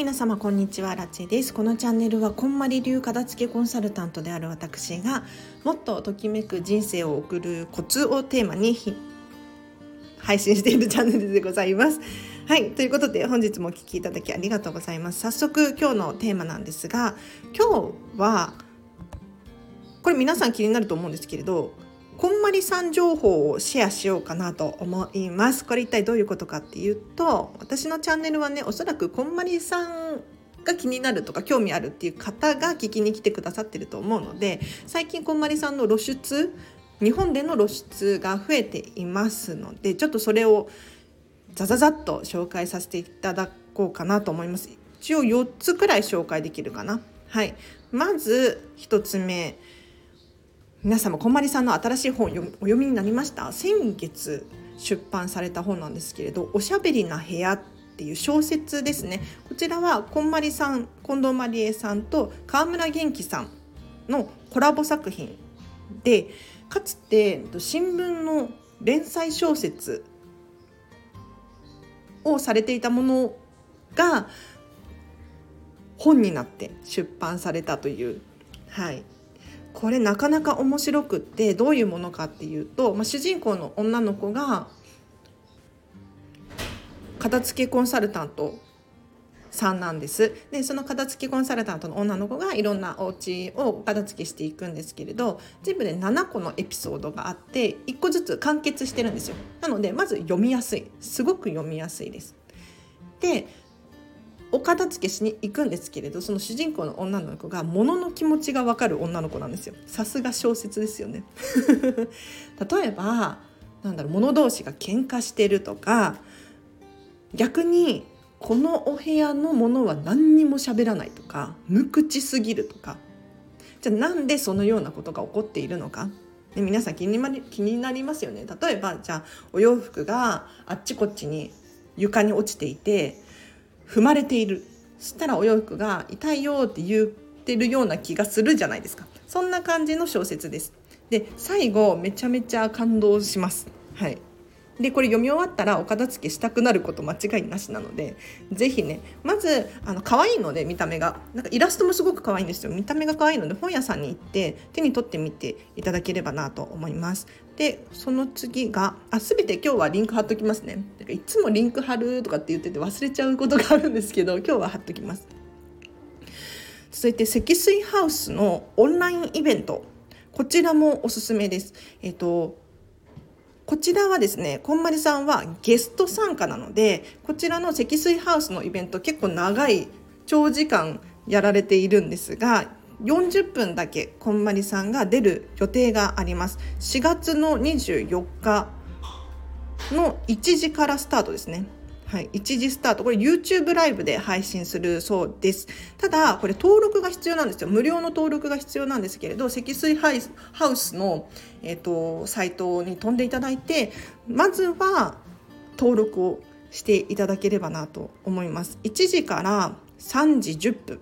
皆様こんにちは。ラチェです。このチャンネルはこんまり流片付けコンサルタントである私がもっとときめく人生を送るコツをテーマに配信しているチャンネルでございます。はいということで本日もお聴きいただきありがとうございます。早速今日のテーマなんですが今日はこれ皆さん気になると思うんですけれどこんまりさん情報をシェアしようかなと思います。これ一体どういうことかっていうと私のチャンネルはねおそらくこんまりさんが気になるとか興味あるっていう方が聞きに来てくださってると思うので最近こんまりさんの露出日本での露出が増えていますのでちょっとそれをザザザッと紹介させていただこうかなと思います。一応4つくらい紹介できるかな。はい、まず1つ目皆様こんまりさんの新しい本お読みになりました？先月出版された本なんですけれど「おしゃべりな部屋」っていう小説ですね。こちらはこんまりさん近藤まりえさんと川村元気さんのコラボ作品でかつて新聞の連載小説をされていたものが本になって出版されたという、はい、これなかなか面白くってどういうものかっていうと、まあ、主人公の女の子が片付けコンサルタントさんなんです。でその片付けコンサルタントの女の子がいろんなお家を片付けしていくんですけれど全部で7個のエピソードがあって1個ずつ完結してるんですよ。なのでまず読みやすい。すごく読みやすいです。でお片付けしに行くんですけれどその主人公の女の子が物の気持ちが分かる女の子なんですよ。さすが小説ですよね。例えばなんだろう物同士が喧嘩してるとか逆にこのお部屋のものは何にも喋らないとか無口すぎるとか。じゃあなんでそのようなことが起こっているのか。で皆さん気に気になりますよね。例えばじゃあお洋服があっちこっちに床に落ちていて踏まれている。そしたらお洋服が痛いよって言ってるような気がするじゃないですか。そんな感じの小説です。で最後めちゃめちゃ感動します。はい。でこれ読み終わったらお片付けしたくなること間違いなしなので是非ねまずあの可愛いので見た目が。なんかイラストもすごく可愛いんですよ。見た目が可愛いので本屋さんに行って手に取ってみていただければなと思います。でその次があ全て今日はリンク貼っときますね。だからいつもリンク貼るとかって言ってて忘れちゃうことがあるんですけど今日は貼っときます。続いて積水ハウスのオンラインイベント。こちらもおすすめです。えっ、とこちらはですねこんまりさんはゲスト参加なのでこちらの積水ハウスのイベント結構長い長時間やられているんですが40分だけこんまりさんが出る予定があります。4月の24日の1時からスタートですね。はい、一時スタート。これ YouTube ライブで配信するそうです。ただこれ登録が必要なんですよ。無料の登録が必要なんですけれど積水ハウスの、えーと、サイトに飛んでいただいてまずは登録をしていただければなと思います。1時から3時10分。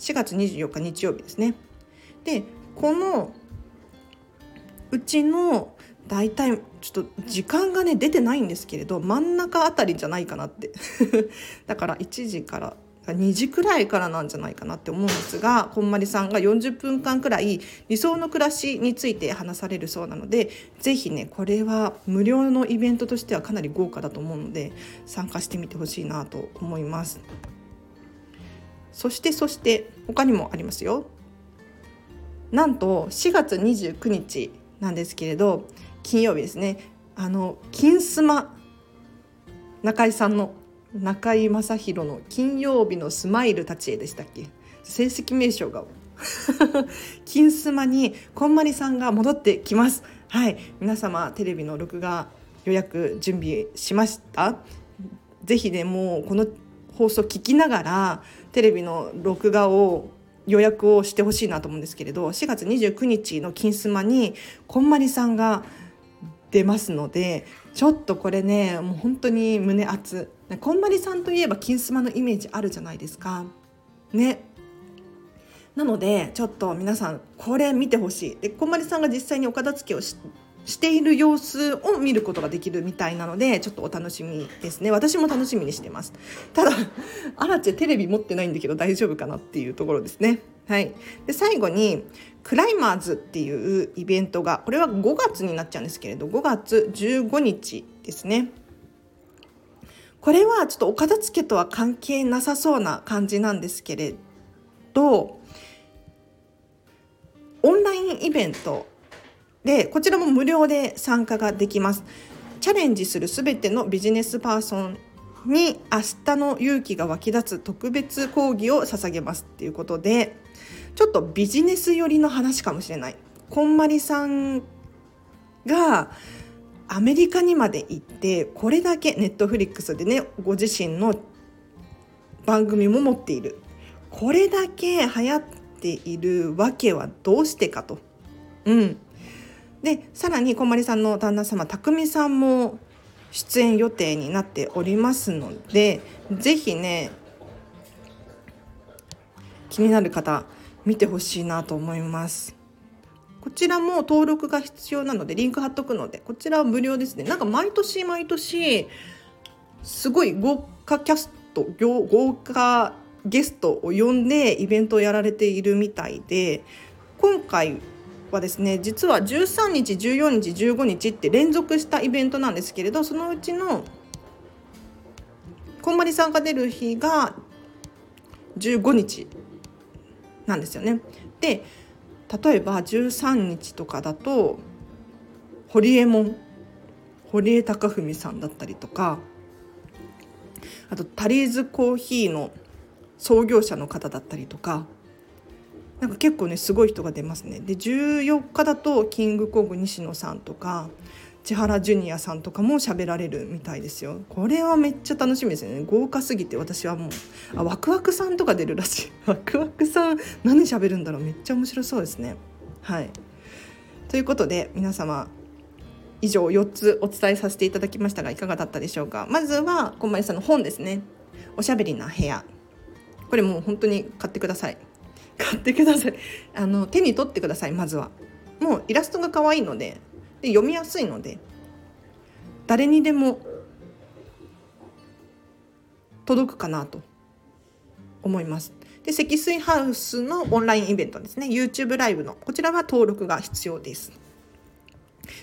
4月24日日曜日ですね。でこのうちの大体ちょっと時間がね出てないんですけれど真ん中あたりじゃないかなって。だから1時から2時くらいからなんじゃないかなって思うんですがこんまりさんが40分間くらい理想の暮らしについて話されるそうなので是非ねこれは無料のイベントとしてはかなり豪華だと思うので参加してみてほしいなと思います。そしてそして他にもありますよ。なんと4月29日なんですけれど金曜日ですね。あの金スマ中井さんの中井正広の金曜日のスマイル立ち絵でしたっけ？成績名称が。金スマにこんまりさんが戻ってきます。はい。皆様テレビの録画予約準備しました？ぜひねもうこの放送聞きながらテレビの録画を予約をしてほしいなと思うんですけれど4月29日の金スマにこんまりさんが出ますのでちょっとこれねもう本当に胸熱。こんまりさんといえば金スマのイメージあるじゃないですか。ね。なのでちょっと皆さんこれ見てほしい。でこんまりさんが実際にお片付けをししている様子を見ることができるみたいなのでちょっとお楽しみですね。私も楽しみにしてます。ただアラチェテレビ持ってないんだけど大丈夫かなっていうところですね。はい。で最後にクライマーズっていうイベントがこれは5月になっちゃうんですけれど5月15日ですね。これはちょっとお片付けとは関係なさそうな感じなんですけれどオンラインイベントでこちらも無料で参加ができます。チャレンジするすべてのビジネスパーソンに明日の勇気が湧き立つ特別講義を捧げますっていうことでちょっとビジネス寄りの話かもしれない。こんまりさんがアメリカにまで行ってこれだけネットフリックスでねご自身の番組も持っている。これだけ流行っているわけはどうしてかと。うん、でさらにこんまりさんの旦那様匠さんも出演予定になっておりますので是非ね気になる方見てほしいなと思います。こちらも登録が必要なのでリンク貼っとくのでこちらは無料ですねなんか毎年毎年すごい豪華キャスト豪華ゲストを呼んでイベントをやられているみたいで今回はですね実は13日14日15日って連続したイベントなんですけれどそのうちのこんまりさんが出る日が15日なんですよね。で例えば13日とかだと堀江門堀江貴文さんだったりとかあとタリーズコーヒーの創業者の方だったりとかなんか結構ねすごい人が出ますね。で14日だとキングコング西野さんとか千原ジュニアさんとかも喋られるみたいですよ。これはめっちゃ楽しみですね。豪華すぎて私はもうあワクワクさんとか出るらしい。ワクワクさん何喋るんだろうめっちゃ面白そうですね。はい。ということで皆様以上4つお伝えさせていただきましたがいかがだったでしょうか。まずはこんまりさんの本ですね。おしゃべりな部屋。これもう本当に買ってください。買ってください。あの手に取ってくださいまずは。もうイラストが可愛いのでで読みやすいので。誰にでも届くかなと。思います。で積水ハウスのオンラインイベントですね。YouTube ライブの。こちらは登録が必要です。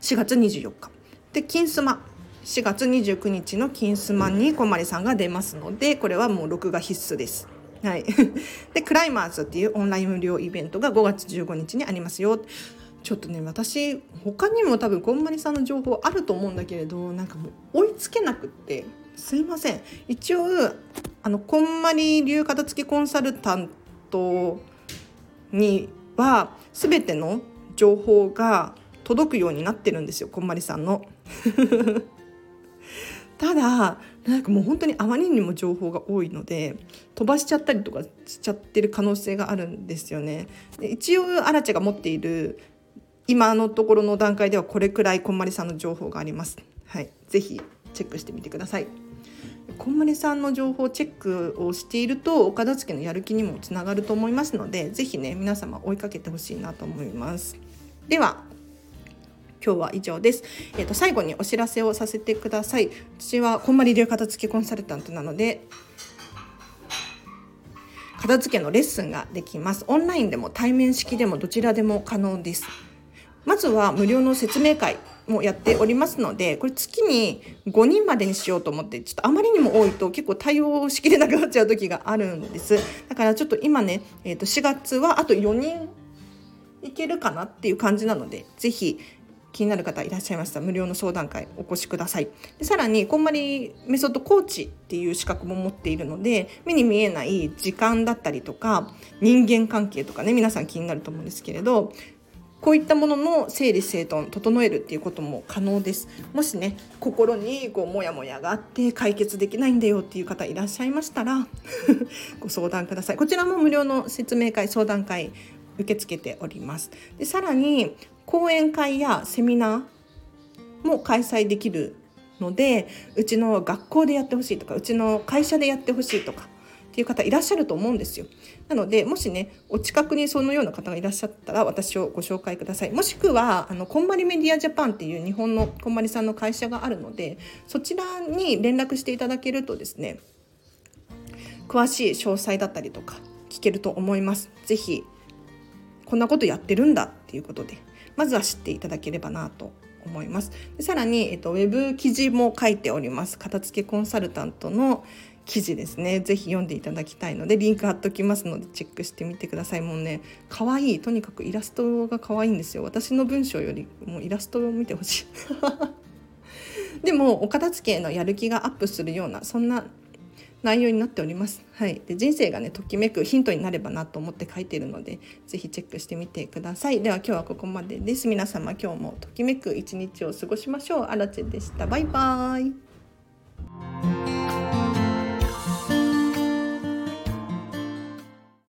4月24日。で金スマ。4月29日の金スマにこまりさんが出ますのでこれはもう録画必須です。はい、でクライマーズっていうオンライン無料イベントが5月15日にありますよ。ちょっとね私他にも多分こんまりさんの情報あると思うんだけれどなんかもう追いつけなくって。すいません。一応あのこんまり流片付けコンサルタントには全ての情報が届くようになってるんですよこんまりさんの。ただなんかもう本当にあまりにも情報が多いので飛ばしちゃったりとかしちゃってる可能性があるんですよね。で一応アラチェが持っている今のところの段階ではこれくらいこんまりさんの情報があります。はい、ぜひチェックしてみてください。こんまりさんの情報チェックをしているとお片付けのやる気にもつながると思いますのでぜひね皆様追いかけてほしいなと思います。では今日は以上です。えっ、ー、と最後にお知らせをさせてください。私はこんまり流片付けコンサルタントなので。片付けのレッスンができます。オンラインでも対面式でもどちらでも可能です。まずは無料の説明会もやっておりますので、これ月に5人までにしようと思って、ちょっとあまりにも多いと結構対応しきれなくなっちゃう時があるんです。だからちょっと今ね、えっ、ー、と4月はあと4人いけるかなっていう感じなので、ぜひ気になる方いらっしゃいました。無料の相談会お越しください。でさらにこんまりメソッドコーチっていう資格も持っているので目に見えない時間だったりとか人間関係とかね皆さん気になると思うんですけれどこういったものの整理整頓整えるっていうことも可能です。もしね心にこうモヤモヤがあって解決できないんだよっていう方いらっしゃいましたら ご相談ください。こちらも無料の説明会相談会受け付けております。でさらに講演会やセミナーも開催できるのでうちの学校でやってほしいとかうちの会社でやってほしいとかっていう方いらっしゃると思うんですよ。なのでもしねお近くにそのような方がいらっしゃったら私をご紹介ください。もしくはあのこんまりメディアジャパンっていう日本のこんまりさんの会社があるのでそちらに連絡していただけるとですね詳しい詳細だったりとか聞けると思います。ぜひこんなことやってるんだっていうことでまずは知っていただければなと思います。でさらに、えっと、ウェブ記事も書いております。片付けコンサルタントの記事ですね。ぜひ読んでいただきたいので、リンク貼っときますので、チェックしてみてください。もうね、可愛いとにかくイラストが可愛いんですよ。私の文章よりもイラストを見てほしい。でも、お片付けのやる気がアップするような、そんな内容になっております。はい、で人生がねときめくヒントになればなと思って書いているのでぜひチェックしてみてください。では今日はここまでです。皆様今日もときめく一日を過ごしましょう。あらちでした。バイバーイ。